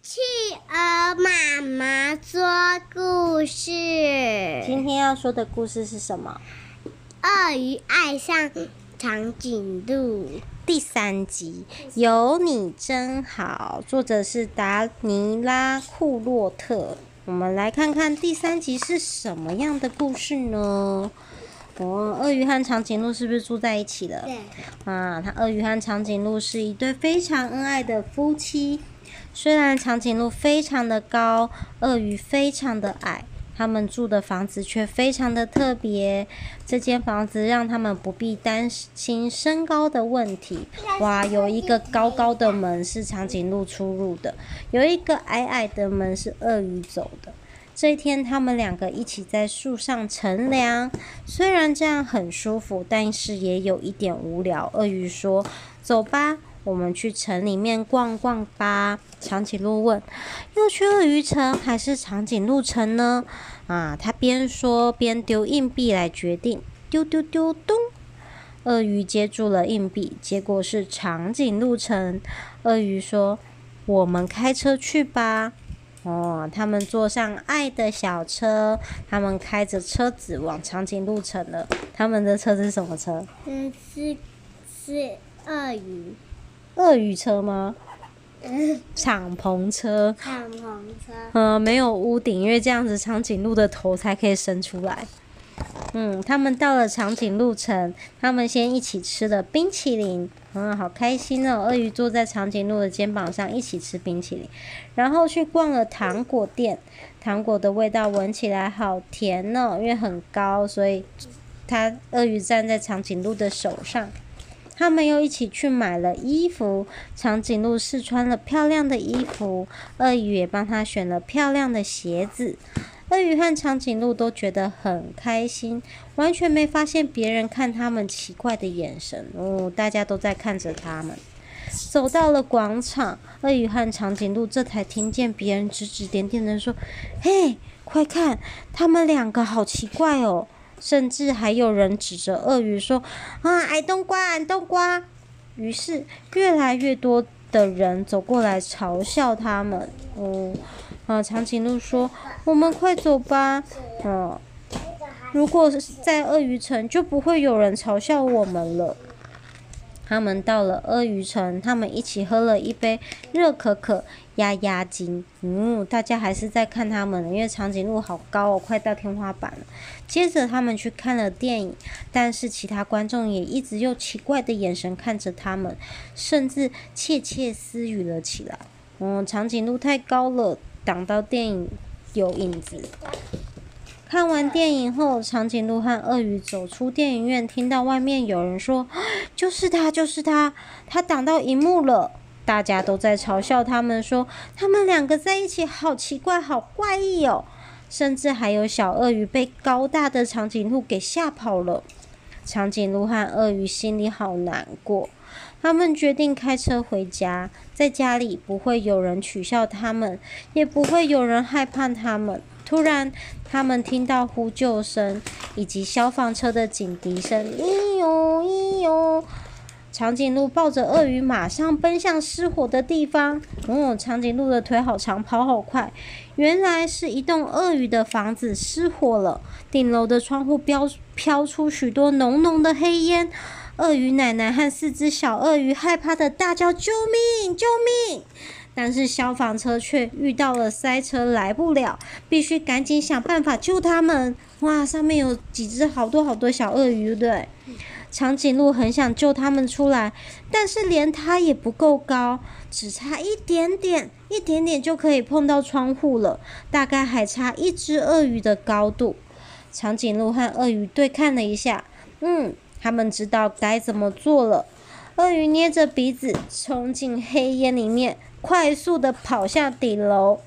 企鹅妈妈说故事。今天要说的故事是什么？鳄鱼爱上长颈鹿第三集。有你真好，作者是达尼拉·库洛特。我们来看看第三集是什么样的故事呢？哦，鳄鱼和长颈鹿是不是住在一起了？对。啊，它鳄鱼和长颈鹿是一对非常恩爱的夫妻。虽然长颈鹿非常的高，鳄鱼非常的矮，他们住的房子却非常的特别。这间房子让他们不必担心身高的问题。哇，有一个高高的门是长颈鹿出入的，有一个矮矮的门是鳄鱼走的。这一天，他们两个一起在树上乘凉。虽然这样很舒服，但是也有一点无聊。鳄鱼说：“走吧，我们去城里面逛逛吧。”长颈鹿问：“要去鳄鱼城还是长颈鹿城呢？”啊，他边说边丢硬币来决定。丢丢丢咚！鳄鱼接住了硬币，结果是长颈鹿城。鳄鱼说：“我们开车去吧。”哦，他们坐上爱的小车，他们开着车子往长颈鹿城了。他们的车子是什么车？嗯，是是鳄鱼。鳄鱼车吗？嗯，敞篷车。敞篷车。嗯，没有屋顶，因为这样子长颈鹿的头才可以伸出来。嗯，他们到了长颈鹿城，他们先一起吃了冰淇淋，嗯，好开心哦。鳄鱼坐在长颈鹿的肩膀上一起吃冰淇淋，然后去逛了糖果店，糖果的味道闻起来好甜哦，因为很高，所以它鳄鱼站在长颈鹿的手上。他们又一起去买了衣服，长颈鹿试穿了漂亮的衣服，鳄鱼也帮他选了漂亮的鞋子。鳄鱼和长颈鹿都觉得很开心，完全没发现别人看他们奇怪的眼神。哦，大家都在看着他们。走到了广场，鳄鱼和长颈鹿这才听见别人指指点点的说：“嘿，快看，他们两个好奇怪哦！”甚至还有人指着鳄鱼说：“啊，矮冬瓜，矮冬瓜！”于是越来越多的人走过来嘲笑他们。嗯。啊，长颈鹿说：“我们快走吧。”嗯，如果在鳄鱼城，就不会有人嘲笑我们了。他们到了鳄鱼城，他们一起喝了一杯热可可压压惊。嗯，大家还是在看他们，因为长颈鹿好高哦，快到天花板了。接着他们去看了电影，但是其他观众也一直用奇怪的眼神看着他们，甚至窃窃私语了起来。嗯，长颈鹿太高了。挡到电影有影子。看完电影后，长颈鹿和鳄鱼走出电影院，听到外面有人说：“ 就是他，就是他，他挡到荧幕了。”大家都在嘲笑他们，说他们两个在一起好奇怪，好怪异哦。甚至还有小鳄鱼被高大的长颈鹿给吓跑了。长颈鹿和鳄鱼心里好难过。他们决定开车回家，在家里不会有人取笑他们，也不会有人害怕他们。突然，他们听到呼救声以及消防车的警笛声，咦哟咦哟。长颈鹿抱着鳄鱼，马上奔向失火的地方。哦，长颈鹿的腿好长，跑好快。原来是一栋鳄鱼的房子失火了，顶楼的窗户飘飘出许多浓浓的黑烟。鳄鱼奶奶和四只小鳄鱼害怕的大叫：“救命！救命！”但是消防车却遇到了塞车，来不了，必须赶紧想办法救他们。哇，上面有几只好多好多小鳄鱼，对？长颈鹿很想救他们出来，但是连它也不够高，只差一点点，一点点就可以碰到窗户了，大概还差一只鳄鱼的高度。长颈鹿和鳄鱼对看了一下，嗯。他们知道该怎么做了。鳄鱼捏着鼻子冲进黑烟里面，快速地跑下顶楼。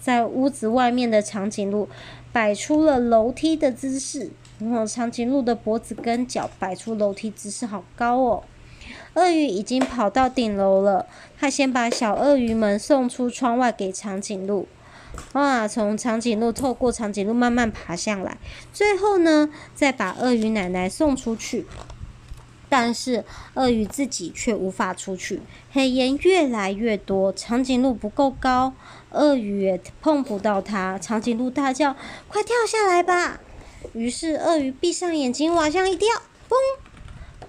在屋子外面的长颈鹿摆出了楼梯的姿势。然后长颈鹿的脖子跟脚摆出楼梯姿势，好高哦。鳄鱼已经跑到顶楼了。他先把小鳄鱼们送出窗外给长颈鹿。哇！从长颈鹿透过长颈鹿慢慢爬上来，最后呢，再把鳄鱼奶奶送出去。但是鳄鱼自己却无法出去，黑烟越来越多，长颈鹿不够高，鳄鱼也碰不到它。长颈鹿大叫：“快跳下来吧！”于是鳄鱼闭上眼睛往上一跳，嘣！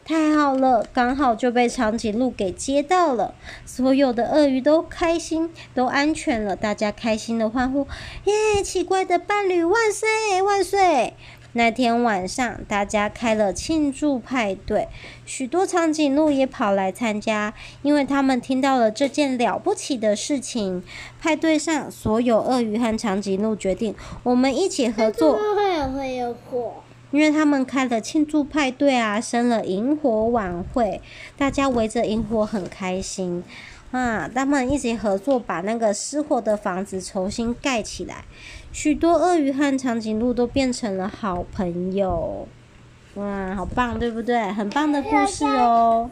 太好了，刚好就被长颈鹿给接到了。所有的鳄鱼都开心，都安全了，大家开心的欢呼：“耶！奇怪的伴侣，万岁万岁！”那天晚上，大家开了庆祝派对，许多长颈鹿也跑来参加，因为他们听到了这件了不起的事情。派对上，所有鳄鱼和长颈鹿决定，我们一起合作。因为他们开了庆祝派对啊，生了萤火晚会，大家围着萤火很开心。啊！他们一起合作，把那个失火的房子重新盖起来。许多鳄鱼和长颈鹿都变成了好朋友。哇，好棒，对不对？很棒的故事哦。